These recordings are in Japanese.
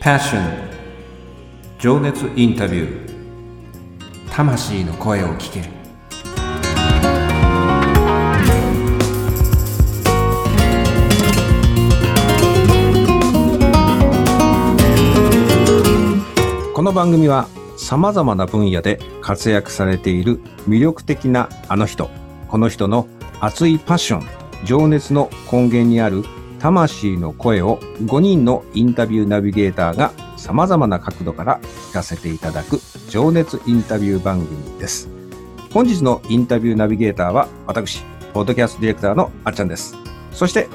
Passion. 情熱インタビュー。魂の声を聞け。るこの番組はさまざまな分野で活躍されている魅力的なあの人。この人の熱いパッション情熱の根源にある魂の声を5人のインタビューナビゲーターが様々な角度から聞かせていただく情熱インタビュー番組です。本日のインタビューナビゲーターは私、ポッドキャストディレクターのあっちゃんです。そして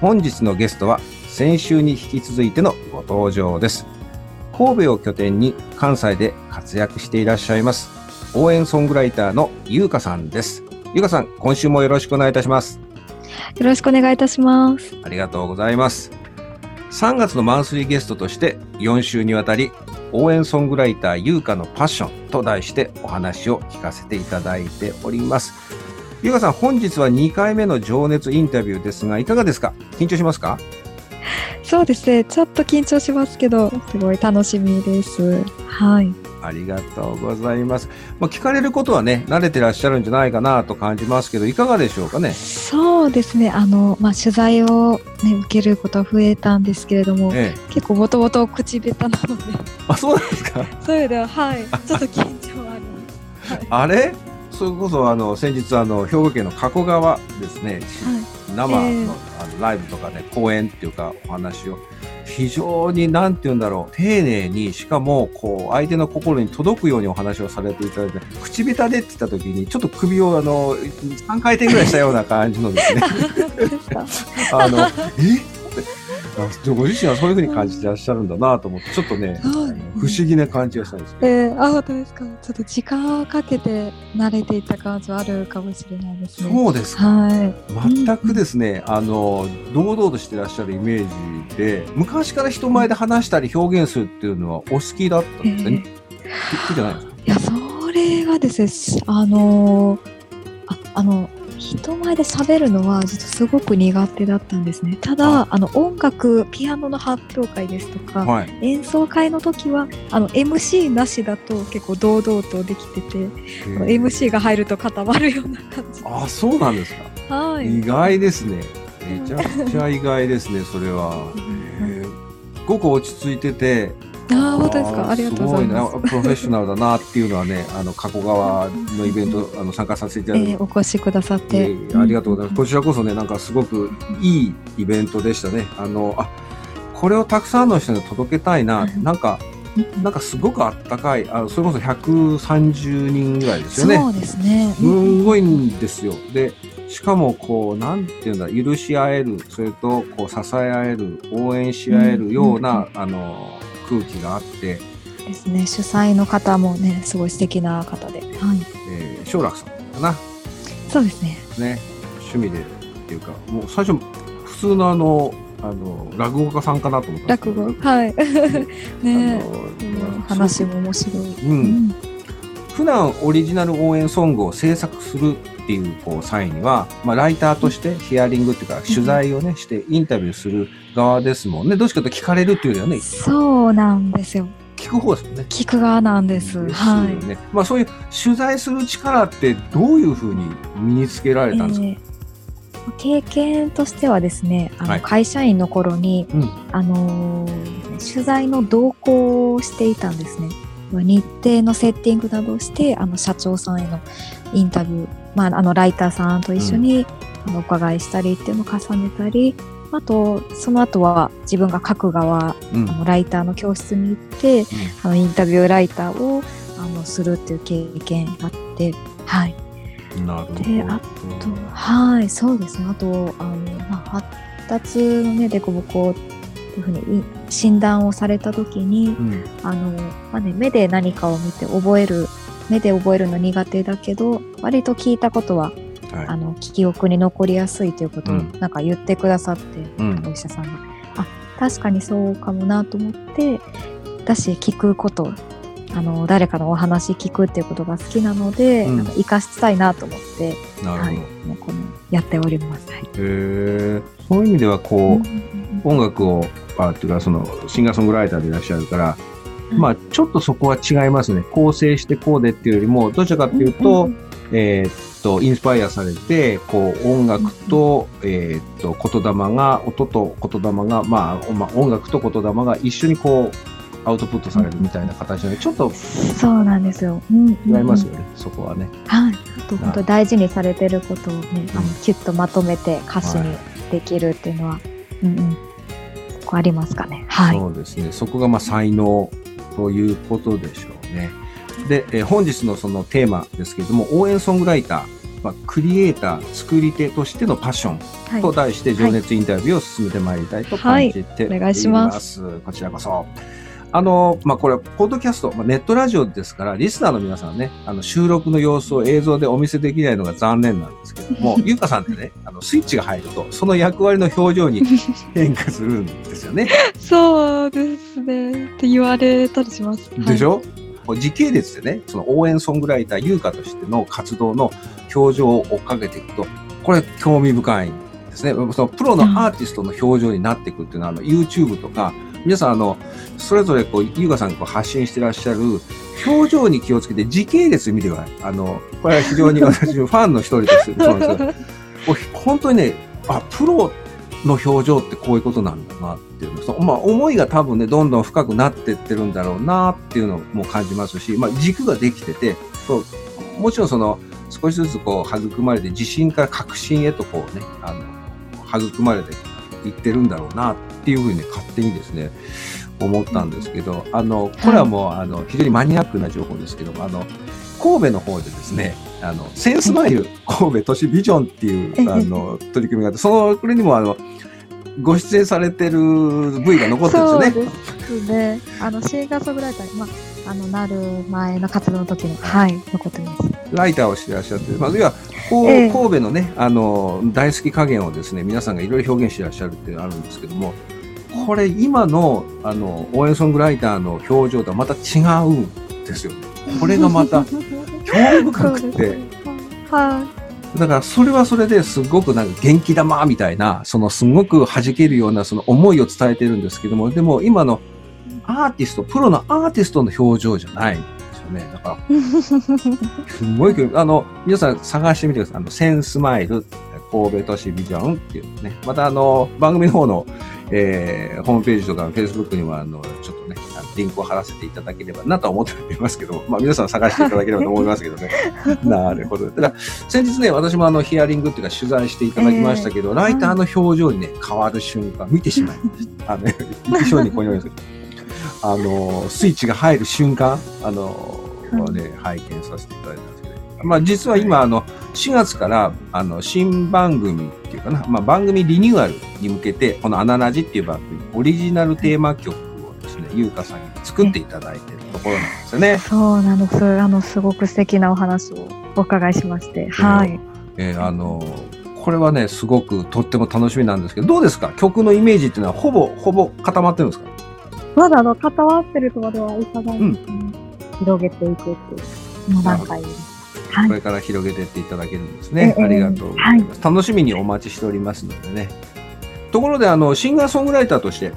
本日のゲストは先週に引き続いてのご登場です。神戸を拠点に関西で活躍していらっしゃいます応援ソングライターのゆうかさんです。ゆうかさん、今週もよろしくお願いいたします。よろしくお願いいたします。ありがとうございます。3月のマンスリーゲストとして4週にわたり応援ソングライター優香のパッションと題してお話を聞かせていただいております。優香さん、本日は2回目の情熱インタビューですが、いかがですか？緊張しますか？そうですね。ちょっと緊張しますけど、すごい楽しみです。はい。ありがとうございます。まあ、聞かれることはね、慣れてらっしゃるんじゃないかなと感じますけど、いかがでしょうかね？そうですね。あの、まあ、取材をね、受けることは増えたんですけれども、ええ。結構もともと口下手なので、あ、そうなんですか？そういうのは、はい。ちょっと緊張あります。はい。あれ？それこそ、あの、先日、あの、兵庫県の加古川ですね、生の,、ええあのライブとかね講演っていうかお話を非常に何て言うんだろう丁寧にしかもこう相手の心に届くようにお話をされていただいて口下手でって言った時にちょっと首をあの3回転ぐらいしたような感じのですね。あのえ？あご自身はそういうふうに感じてらっしゃるんだなと思ってちょっとねはい不思議な感じがしたんですけど。えー、あ、本当ですか。ちょっと時間をかけて慣れていった感じはあるかもしれないですね。そうですかはい。全くですね、あの堂々としてらっしゃるイメージで昔から人前で話したり表現するっていうのはお好きだったんですね。好きじゃないですか？いや、それがですね、しあのーあ、あの、人前で喋るのは実はすごく苦手だったんですね。ただ、あの、音楽、ピアノの発表会ですとか、はい。演奏会の時は、あの、MC なしだと結構堂々とできてて、MC が入ると固まるような感じ。あ、そうなんですか。はい。意外ですね。めちゃくちゃ意外ですね、それは。へーすごく落ち着いてて。ああ、本当ですか？ありがとうございますプロフェッショナルだなっていうのはね、あの加古川のイベント、あの参加させていただいてえー、お越しくださって。えーありがとうございます。こちらこそね、なんかすごくいいイベントでしたね。あの、あ、これをたくさんの人に届けたいな、うんなんか、うんなんかすごくあったかい、あそれこそ130人ぐらいですよね。そうですね。すんごいんですよ。で、しかもこう、なんていうんだ、許し合える、それとこう支え合える、応援し合えるような、あの、空気があって、ですね。主催の方もね、すごい素敵な方で。はい。えー、正楽さんかな。そうですね。ね、趣味でっていうか、もう最初、普通のあの、あの、落語家さんかなと思ったんですけ落ど語？はい。ねあのうん話も面白い。う、うんん。普段オリジナル応援ソングを制作するっていうこう際には、まあ、ライターとしてヒアリングっていうか取材をねしてインタビューする側ですもんねどっちかと聞かれるっていうよねそうなんですよ。聞く方ですもんね。聞く側なんです。ですよはねまあ、そういう取材する力ってどういうふうに身につけらい。れたんですか、えー経験としてはですね、あの、はい会社員の頃に、うんあのー取材の同行をしていたんですね。日程のセッティングなどをして、あの、社長さんへのインタビュー、まあ、あの、ライターさんと一緒に、あの、お伺いしたりっていうのを重ねたり、あと、その後は自分が書く側、うん。あの、ライターの教室に行って、あの、インタビューライターを、あの、するっていう経験があって、はい。うんなるほど。であと、はい、そうですね。あと、あの、まあ、発達のね、凸凹というふうにい診断をされたときに、うんあの、まあね、目で何かを見て覚える、目で覚えるの苦手だけど、割と聞いたことは、はいあの、記憶に残りやすいということをうんなんか言ってくださって、うんお医者さんが。あ、確かにそうかもなと思って、だし、聞くことあの誰かのお話聞くっていうことが好きなので、うんなんか生かしたいなと思って、なるほど。はい、もうこのやっております。はいへえ。そういう意味ではこう、音楽をあっていうかそのシンガーソングライターでいらっしゃるから、うんまあちょっとそこは違いますね。構成してこうでっていうよりもどちらかっていうと、えーっとインスパイアされてこう音楽と、えーっと言霊が音と言霊がまあ、まあ、音楽と言霊が一緒にこうアウトプットされるみたいな形でちょっとそうなんですよ。うん違いますよね、そこはね。はい。あと本当大事にされてることをね、あのうんキュッとまとめて歌詞にできるっていうのは、うんうん、そこありますかね。はい。そうですね。そこがまあ才能ということでしょうね。で、えー本日のそのテーマですけれども、応援ソングライター、まあ、クリエイター、作り手としてのパッションはいと題して情熱インタビューを進めてまいりたいと感じております。はいお願いしますこちらこそ。あの、まあ、これは、ポッドキャスト、まあ、ネットラジオですから、リスナーの皆さんね、あの、収録の様子を映像でお見せできないのが残念なんですけども、ゆうかさんってね、あの、スイッチが入ると、その役割の表情に 変化するんですよね。そうですね。って言われたりします。でしょ、時系列でね、その応援ソングライター、優香としての活動の表情を追っかけていくと、これ興味深いんですね。そのプロのアーティストの表情になっていくっていうのは、あの YouTube とか、皆さんあの、それぞれこう、優香さんがこう発信してらっしゃる表情に気をつけて時系列見てください。あの、これは非常に私のファンの一人として、そうです本当にね、あ、プロの表情ってこういうことなんだなっていうのまあ、思いが多分ね、どんどん深くなっていってるんだろうなっていうのも感じますし、まあ、軸ができてて、そうもちろんその、少しずつこう、育まれて、自信から確信へとこうね、あの、育まれていってるんだろうなっていうふうに、ね、勝手にですね、思ったんですけど、あの、これはもう、あの、非常にマニアックな情報ですけども、あの、神戸の方でですね、あの、センスマイル神戸都市ビジョンっていう、あの、取り組みがあって、その、これにもあの、ご出演されてる V が残ってるんですよね。そうですね。あの、シンガーソングライターに、まあ、あの、なる前の活動の時に、はい、残ってます。ライターをしてらっしゃって、まあ、要は、こうええ。神戸のね、あの、大好き加減をですね、皆さんがいろいろ表現してらっしゃるっていうのがあるんですけども、これ今の、あの、応援ソングライターの表情とはまた違うんですよね。これがまた 興味深くて、はだからそれはそれですごくなんか元気玉みたいな、そのすごく弾けるようなその思いを伝えてるんですけども、でも今のアーティスト、プロのアーティストの表情じゃないんですよね。だから、い。すごいあの、皆さん探してみてください。あの、センスマイル、神戸都市ビジョンっていうね。またあの、番組の方の、えー、ホームページとか、フェイスブックにもあの、ちょっとね、リンクを貼らせていただければなとは思っておりますけど、まあ皆さん探していただければと思いますけどね。なるほど。だから、先日ね、私もあの、ヒアリングっていうか取材していただきましたけど、ライターの表情にね、変わる瞬間、見てしまいました。あの、一緒にここにおりますあの、スイッチが入る瞬間、あの、をね、拝見させていただいたんですけど、まあ実は今、あの、4月から、あの、新番組っていうかな、まあ番組リニューアルに向けて、このアナラジっていう番組、オリジナルテーマ曲をですね、ゆうかさんに作っていただいてるところなんですよね。そうなの、す。あの、すごく素敵なお話をお伺いしまして、はい。えーあの、これはね、すごくとっても楽しみなんですけど、どうですか？曲のイメージっていうのはほぼ、ほぼ固まってるんですか？まだあの、固まってるとまではいかないんですね。広げていくっていう、この段階です。はいこ。れから広げていっていただけるんですね。ええありがとうございます。楽しみにお待ちしておりますのでね。ところで、あの、シンガーソングライターとして、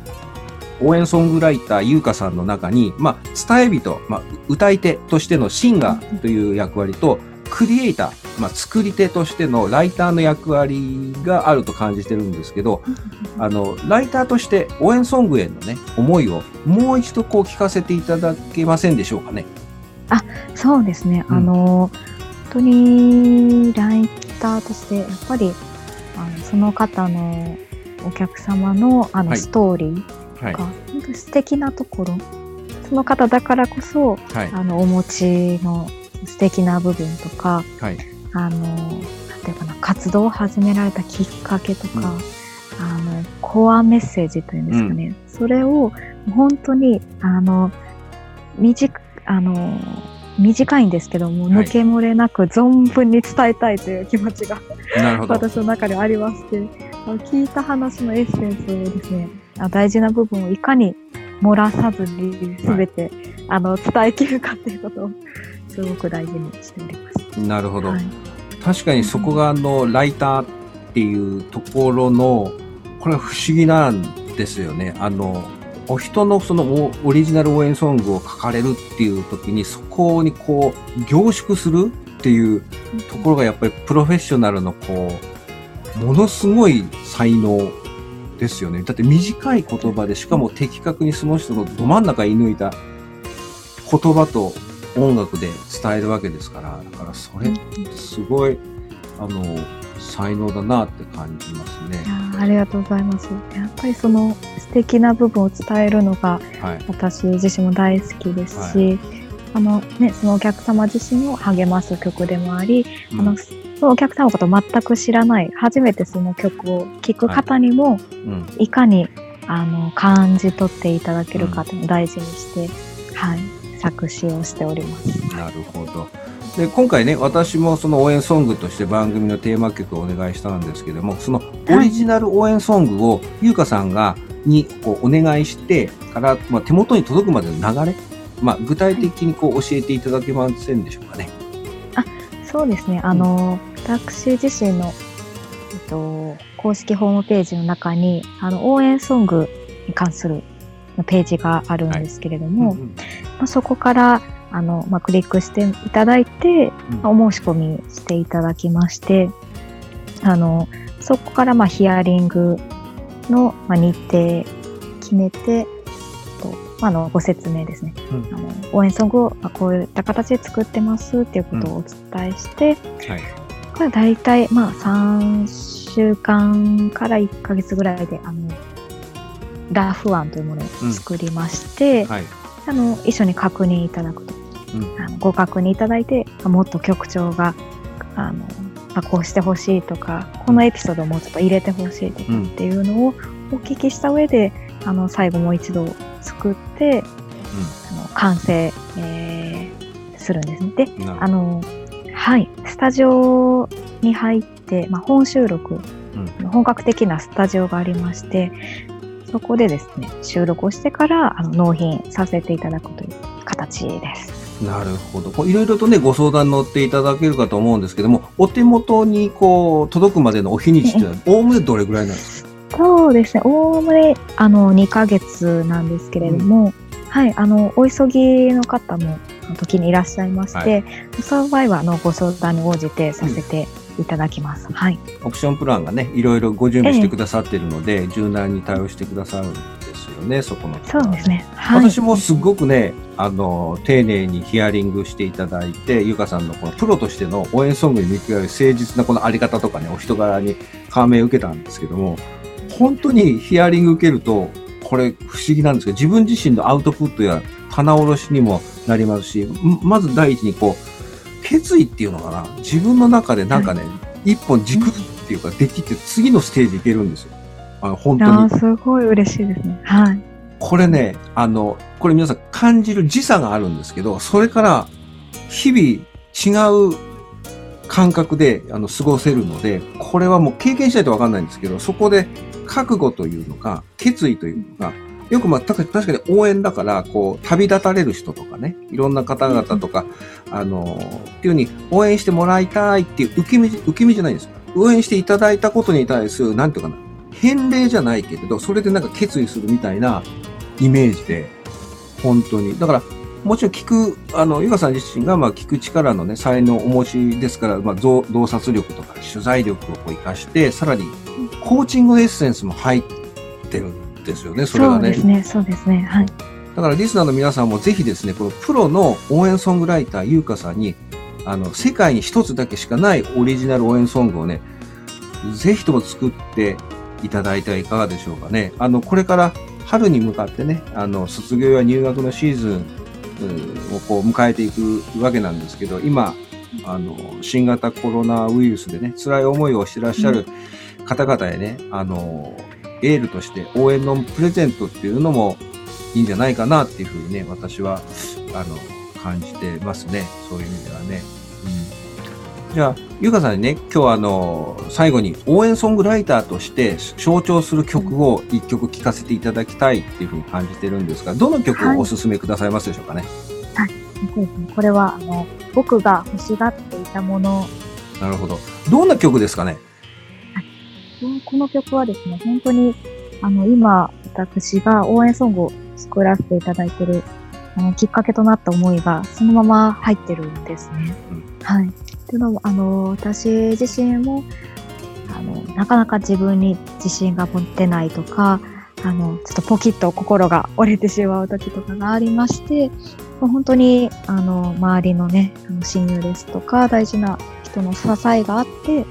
応援ソングライター優香さんの中に、まあ、伝え人、まあ、歌い手としてのシンガーという役割と、クリエイター、まあ、作り手としてのライターの役割があると感じてるんですけど、あの、ライターとして応援ソングへのね、思いをもう一度こう聞かせていただけませんでしょうかね。そうですね。うんあの、本当にライターとして、やっぱり、あのその方のお客様のあのはいストーリーはいと。か、本当に素敵なところ、その方だからこそ、はい。あの、お持ちの素敵な部分とか、はい。あの、なんていうかな、活動を始められたきっかけとか、うんあの、コアメッセージというんですかね。それを、本当に、あの、短く、あの、短いんですけども、はい抜け漏れなく存分に伝えたいという気持ちがなるほど。私の中でありまして、聞いた話のエッセンスをですね、あ大事な部分をいかに漏らさずに全て、あの伝えきるかっていうことをすごく大事にしております。なるほど。はい確かにそこがあの、ライターっていうところの、これは不思議なんですよね。あの、お人のそのオオリジナル応援ソングを書かれるっていう時に、そこにこう、凝縮するっていうところがやっぱりプロフェッショナルのこう、ものすごい才能ですよね。だって短い言葉で、しかも的確にその人のど真ん中に射抜いた言葉と音楽で伝えるわけですから、だからそれすごい、あの、才能だなって感じますね。ありがとうございます。やっぱりその素敵な部分を伝えるのがはい。私自身も大好きですし、あのね、そのお客様自身を励ます曲でもあり、あのそのお客様のことを全く知らない、初めてその曲を聴く方にも、うん。いかにあの感じ取っていただけるかというのを大事にして、はい、作詞をしております。なるほど。で、今回ね、私もその応援ソングとして番組のテーマ曲をお願いしたんですけども、そのオリジナル応援ソングを優香さんが、にこうお願いしてから、まあ、手元に届くまでの流れ、まあ、具体的にこう教えていただけませんでしょうかね。そうですね。あの、私自身の、えっと、公式ホームページの中に、あの、応援ソングに関するページがあるんですけれども、うんうんまあ、そこから、あの、まあ、クリックしていただいて、お申し込みしていただきまして、あの、そこから、まあ、ヒアリングの、まあ、日程決めて、とまあ、あの、ご説明ですね。うんあの応援ソングを、まあ、こういった形で作ってますっていうことをお伝えして、はい。これは大体、まあ、3週間から1ヶ月ぐらいで、あの、ラフ案というものを作りまして、はい。あの、一緒に確認いただくと。うん。あのご確認いただいて、あもっと曲調が、あの、まあ、こうしてほしいとか、このエピソードをもうちょっと入れてほしいとかうん。っていうのをお聞きした上で、あの、最後もう一度作って、あの完成、えーするんですね。で、あの、はい、スタジオに入って、まあ、本収録、うん。本格的なスタジオがありまして、そこでですね、収録をしてから、あの、納品させていただくという形です。なるほど。いろいろとね、ご相談乗っていただけるかと思うんですけども、お手元にこう、届くまでのお日にちっていうのは、おおむねどれぐらいなんですか？そうですね、おおむね、あの、2ヶ月なんですけれども、はい、あの、お急ぎの方も、時にいらっしゃいまして、その場合は、あの、ご相談に応じてさせていただきます。はい。オプションプランがね、いろいろご準備してくださってるので、柔軟に対応してくださるんですよね、そこのそうですね。はい。私もすごくね、あの、丁寧にヒアリングしていただいて、ゆかさんのこのプロとしての応援ソングに向き合う誠実なこのあり方とかね、お人柄に感銘を受けたんですけども、本当にヒアリング受けると、これ不思議なんですけど、自分自身のアウトプットや棚卸しにもなりますし、んまず第一にこう、決意っていうのかな、自分の中でなんかね、一本軸っていうか、できて次のステージ行けるんですよ。あの本当にあ。ーすごい嬉しいですね。はい。これね、あの、これ皆さん感じる時差があるんですけど、それから日々違う感覚であの過ごせるので、これはもう経験しないとわかんないんですけど、そこで覚悟というのか、決意というのか、よくまあ、た確かに応援だから、こう、旅立たれる人とかね、いろんな方々とか、あの、っていうふうに応援してもらいたいっていう受け身、受け身じゃないんですよ。応援していただいたことに対する、なんていうかな、返礼じゃないけれど、それでなんか決意するみたいなイメージで、本当に。だから、もちろん聞く、あの、ゆかさん自身が、まあ、聞く力のね、才能をお持ちですから、まあ、洞洞察力とか取材力をこう活かして、さらに、コーチングエッセンスも入ってるんですよね、それがね。そうですね。そうですね。はい。だからリスナーの皆さんもぜひですね、このプロの応援ソングライター、ゆうかさんに、あの、世界に一つだけしかないオリジナル応援ソングをね、ぜひとも作っていただいてはいかがでしょうかね。あの、これから春に向かってね、あの、卒業や入学のシーズンうんをこう迎えていくわけなんですけど、今、あの、新型コロナウイルスでね、辛い思いをしてらっしゃる方々へね、あの、エールとして応援のプレゼントっていうのもいいんじゃないかなっていうふうにね、私は、あの、感じてますね。そういう意味ではね。うん。じゃあ、ゆうかさんにね、今日はあの、最後に応援ソングライターとして象徴する曲を一曲聴かせていただきたいっていうふうに感じてるんですが、どの曲をお勧めくださいますでしょうかね？はい。そうですね。これは、あの、僕が欲しがっていたもの。なるほど。どんな曲ですかね？この曲はですね、本当に、あの、今、私が応援ソングを作らせていただいてる、あの、きっかけとなった思いが、そのまま入ってるんですね。うん、はい。っていうのも、あの、私自身も、あの、なかなか自分に自信が持てないとか、あの、ちょっとポキッと心が折れてしまう時とかがありまして、本当に、あの、周りのね、親友ですとか、大事な人の支えがあって、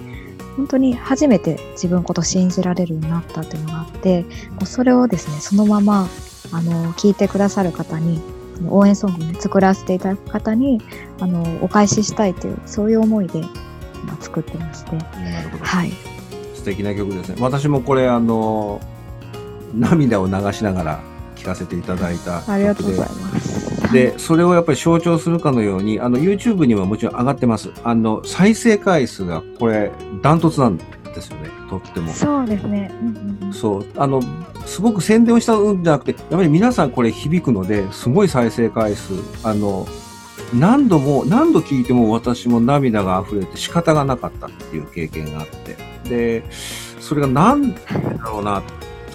本当に初めて自分のこと信じられるようになったっていうのがあって、それをですね、そのまま、あの、聞いてくださる方に、応援ソングを、ね、作らせていただく方に、あの、お返ししたいという、そういう思いで、まあ、作ってまして。はい。素敵な曲ですね。私もこれ、あの、涙を流しながら聴かせていただいたありがとうございます。で、それをやっぱり象徴するかのように、あの、YouTube にはもちろん上がってます。あの、再生回数がこれ、ダントツなんですよね。とっても。そうですね。うんうん、そう。あの、すごく宣伝をしたんじゃなくて、やっぱり皆さんこれ響くので、すごい再生回数。あの、何度も、何度聞いても私も涙が溢れて仕方がなかったっていう経験があって。で、それが何だろうな。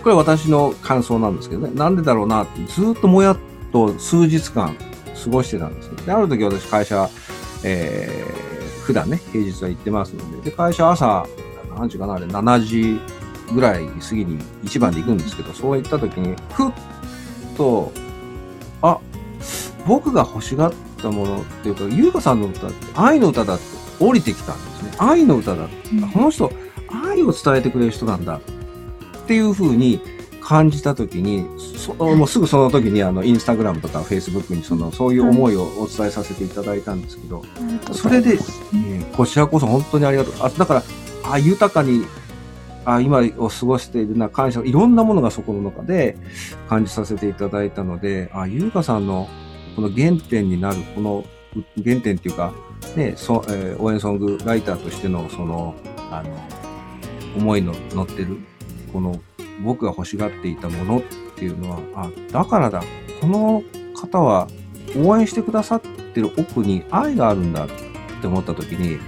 これは私の感想なんですけどね。なんでだろうなってずっともやっと数日間過ごしてたんですね。で、ある時私会社、えー、普段ね、平日は行ってますので、で、会社朝、何時かな、あれ、7時ぐらい過ぎに一番で行くんですけど、そういった時に、ふっと、あ、僕が欲しがったものっていうか、優香さんの歌って愛の歌だって降りてきたんですね。愛の歌だって。この人、愛を伝えてくれる人なんだっていうふうに感じたときに、そもうすぐその時にあの、インスタグラムとかフェイスブックにその、そういう思いをお伝えさせていただいたんですけど、それで、えこちらこそ本当にありがとう。あ、だから、あ、豊かに、あ、今を過ごしているな、感謝、いろんなものがそこの中で感じさせていただいたので、あ、ゆうかさんのこの原点になる、この原点っていうか、ね、そえー、応援ソングライターとしての、その、あの、思いの乗ってる、この僕が欲しがっていたものっていうのは、あ、だからだ、この方は応援してくださってる奥に愛があるんだって思った時に、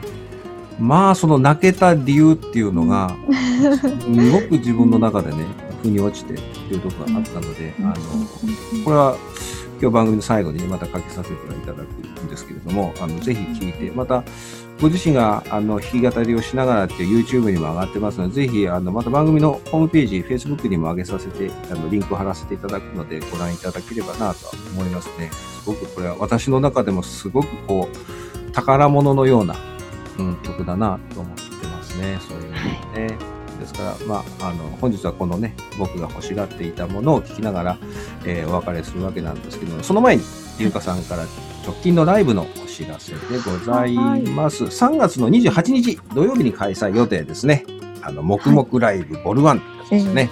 まあ、その泣けた理由っていうのが、すごく自分の中でね、腑に落ちてっていうところがあったので、あの、これは今日番組の最後にまたかけさせていただくんですけれども、あの、ぜひ聞いて、また、ご自身があの弾き語りをしながらっていう YouTube にも上がってますので、ぜひあのまた番組のホームページ、Facebook にも上げさせて、あのリンクを貼らせていただくのでご覧いただければなと思いますね。すごくこれは私の中でもすごくこう、宝物のような、うん、曲だなと思ってますね。そういうのね。ですから、まあ、あの、本日はこのね、僕が欲しがっていたものを聞きながら、えー、お別れするわけなんですけども、その前に、ゆうかさんから直近のライブのお知らせでございます。はい、3月の28日土曜日に開催予定ですね。あの、黙々ライブボルワンですね。はい、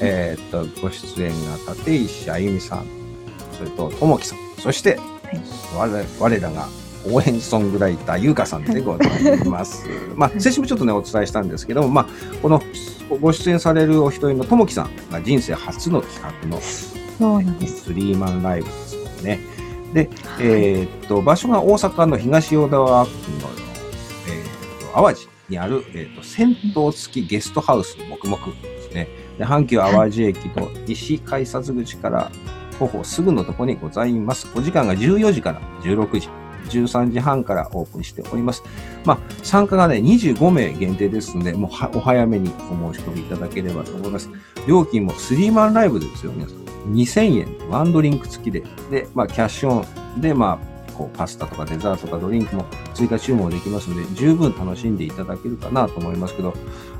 えー、っと、ご出演が立石あゆみさん、それとともきさん、そして、はい、我我らが応援ソングライター、ゆうかさんでございます。まあ、先週もちょっとね、お伝えしたんですけども、まあ、このご出演されるお一人のともきさんが人生初の企画の、そうなんです。スリーマンライブですね。で、えー、っと、場所が大阪の東淀川区の、えー、っと、淡路にある、えー、っと、銭湯付きゲストハウス黙々ですね。で、阪急淡路駅の西改札口から徒歩すぐのところにございます。お時間が14時から16時。13時半からオープンしております。まあ、参加がね、25名限定ですので、もうお早めにお申し込みいただければと思います。料金もスリーマンライブですよ、皆さん。2000円、ワンドリンク付きで、で、まあ、キャッシュオンで、まあ、こう、パスタとかデザートとかドリンクも追加注文できますので、十分楽しんでいただけるかなと思いますけど、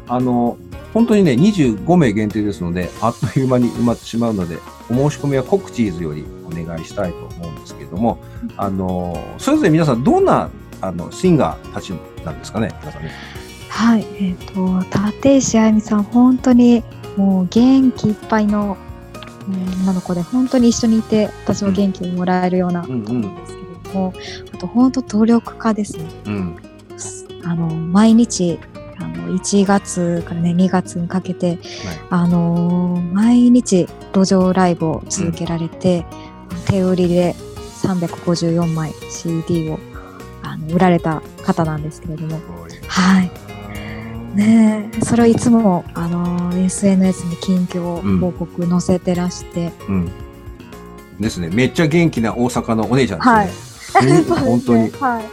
あの、本当にね、25名限定ですので、あっという間に埋まってしまうので、お申し込みはコクチーズよりお願いしたいと思うんですけども、あの、それぞれ皆さんどんな、あの、シンガーたちなんですかね、皆さんね。はい、えっ、ー、と、立石あゆみさん、本当にもう元気いっぱいの女の子で本当に一緒にいて私も元気をもらえるような子なんですも、あと本当努力家ですね、うん、あの、毎日、あの、1月からね、2月にかけて、あのー毎日路上ライブを続けられて、手売りで354枚 CD をあの売られた方なんですけれども、はい。ねえ、それをいつも、あのー SNS に近況報告載せてらして、うん。ですね。めっちゃ元気な大阪のお姉ちゃんですね。うん本当に。はい。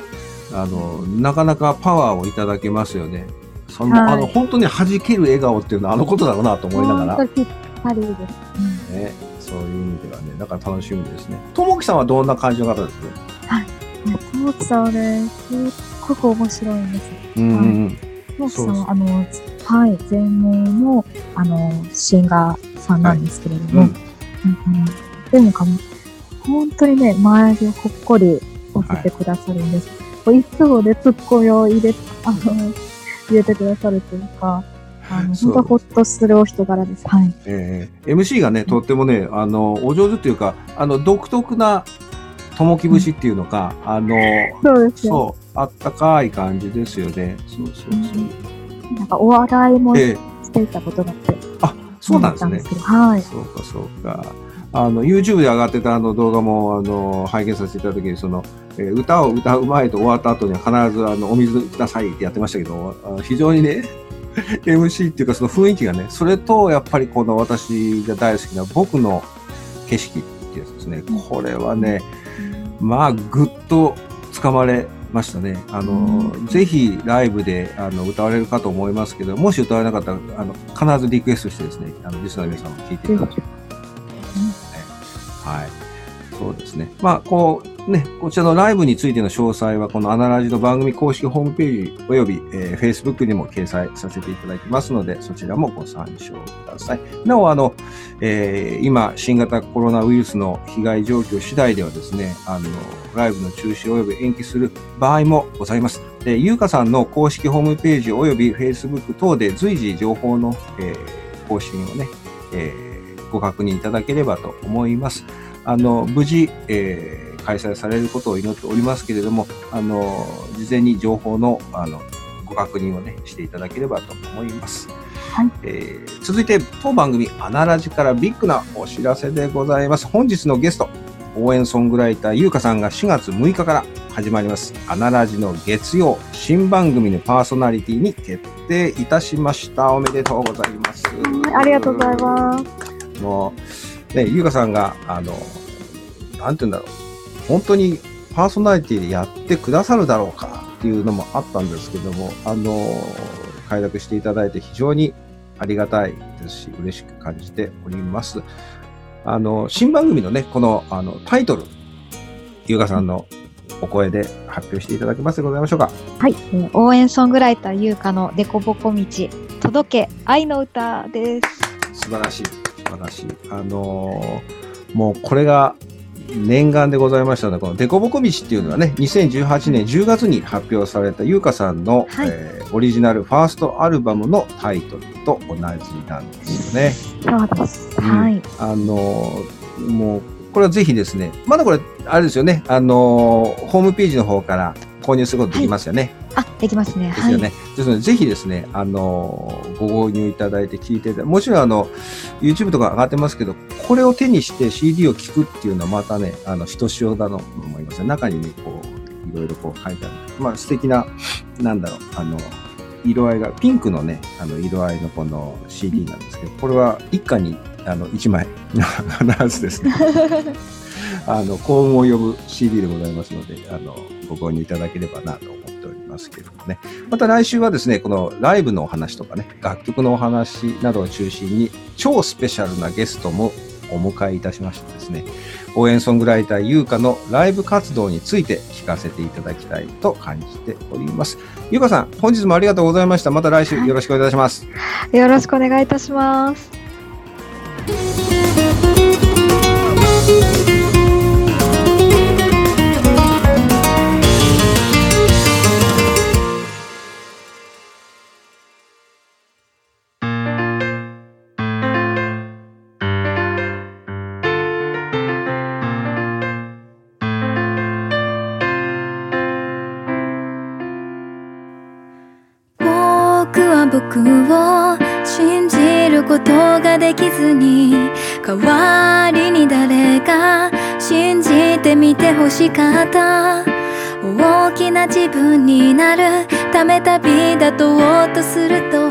あの、なかなかパワーをいただけますよね。その、はいあの、本当に弾ける笑顔っていうのはあのことだろうなと思いながら、ぴったりです。うんね、そういう意味ではね、だから楽しみですね。ともきさんはどんな感じの方です？かねトモキさんはね、すっごく面白いんです。うんうんうん。トモキさんは、あの、はい、全盲の、あの、シンガーさんなんですけれども、うんうんうんでもかも、本当にね、周りをほっこりさせてくださるんです。こういつもね、ツッコミを入れ、あの、入れてくださるというか、あの、本当ほっとするお人柄です。はい。えー MC がね、とってもね、あの、お上手っていうか、あの、独特な、ともき節っていうのか、あの、そうですよ。そう、あったかい感じですよね。そうそうそう。なんかお笑いもええしていたことがあって、あ、そうなんですね。けど、はい。そうか、そうか。あの、YouTube で上がってたあの動画も、あの、拝見させていただいた時に、その、えー歌を歌う前と終わった後には必ず、あの、お水くださいってやってましたけど、あ非常にね、MC っていうかその雰囲気がね、それと、やっぱりこの私が大好きな僕の景色っていうやつですね。これはね、まあ、ぐっと掴まれましたね。あの、うんぜひライブであの歌われるかと思いますけど、もし歌われなかったら、あの、必ずリクエストしてですね、あの、リスナーの皆さんも聞いていただきたいはい。そうですね。まあ、こう、ね、こちらのライブについての詳細は、このアナラジの番組公式ホームページおよび、えー Facebook にも掲載させていただきますので、そちらもご参照ください。なお、あの、えー今、新型コロナウイルスの被害状況次第ではですね、あの、ライブの中止および延期する場合もございます。で、ゆうかさんの公式ホームページおよび Facebook 等で随時情報の、えー更新をね、えーご確認いただければと思います。あの、無事、えー開催されることを祈っておりますけれども、あの、事前に情報の、あの、ご確認をね、していただければと思います。はいえー続いて、当番組アナラジからビッグなお知らせでございます。本日のゲスト、応援ソングライターゆうかさんが4月6日から始まります。アナラジの月曜新番組のパーソナリティに決定いたしました。おめでとうございます。はいありがとうございます。もう、ね、ゆうかさんが、あの、なんて言うんだろう。本当にパーソナリティでやってくださるだろうかっていうのもあったんですけども、あの、快諾していただいて非常にありがたいですし、嬉しく感じております。あの、新番組のね、この、あの、タイトル、ゆうかさんのお声で発表していただけますでございましょうか。はい、えー応援ソングライター優香のデコボコ道、届け愛の歌です。素晴らしい。素晴らしい。あのーもうこれが念願でございましたので、このデコボコ道っていうのはね、2018年10月に発表された優香さんの、はいえーオリジナルファーストアルバムのタイトルと同じなんですよね。そうです。うんはい。あのーもう、これはぜひですね、まだこれ、あれですよね、あのーホームページの方から購入することできますよね。あ、できますね。はい。ですよね。ですので、ぜひですね、あのーご購入いただいて聞いてもちろん、あの、YouTube とか上がってますけど、これを手にして CD を聴くっていうのはまたね、あの、ひとしおだと思いますね。中にね、こう、いろいろこう書いてある。まあ、素敵な、なんだろう、あの、色合いが、ピンクのね、あの、色合いのこの CD なんですけど、これは一家に、あの、1枚、必ずですね。あの、幸運を呼ぶ CD でございますので、あの、ご購入いただければなと思っておりますけれどもね。また来週はですね、このライブのお話とかね、楽曲のお話などを中心に、超スペシャルなゲストもお迎えいたしましてですね、応援ソングライター優香のライブ活動について聞かせていただきたいと感じております。優香さん、本日もありがとうございました。また来週よろしくお願いいたします。よろしくお願いいたします。僕を信じることができずに代わりに誰か信じてみてほしかった。大きな自分になるため旅立とおうとすると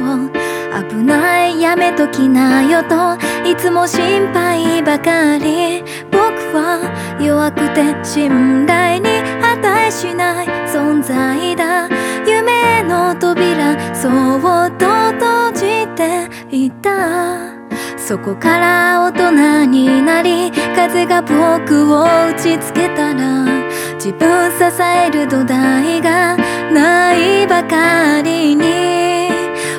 危ないやめときなよといつも心配ばかり。僕は弱くて信頼に値しない存在だ。夢の扉そっと閉じていた。そこから大人になり風が僕を打ちつけたら自分支える土台がないばかりに。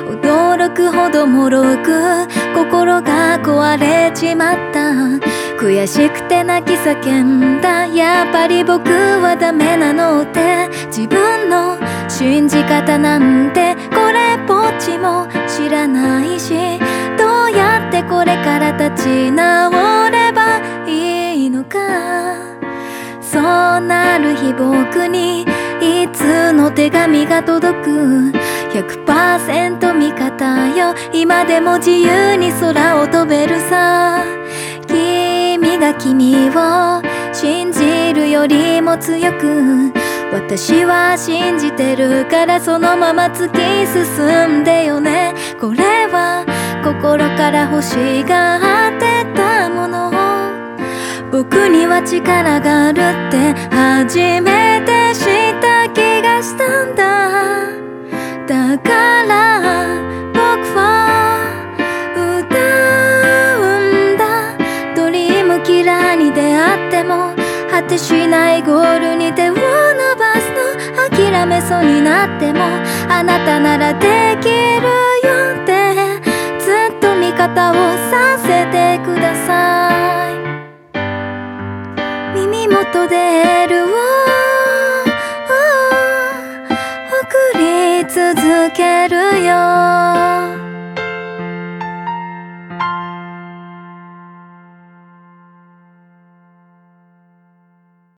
驚くほどもろく心が壊れちまった。悔しくて泣き叫んだ。やっぱり僕はダメなのって自分の信じ方なんてこれっぽっちも知らないしどうやってこれから立ち直ればいいのか。そうなる日僕にいつの手紙が届く。100%味方よ。今でも自由に空を飛べるさ。君が君を信じるよりも強く私は信じてるからそのまま突き進んでよね。これは心から欲しがってたもの。僕には力があるって初めて知った気がしたんだ。だから僕は歌うんだ。ドリームキラーに出会っても果てしないゴールに手を諦めそうになってもあなたならできるよってずっと味方をさせてください。耳元でエールを送り続けるよ。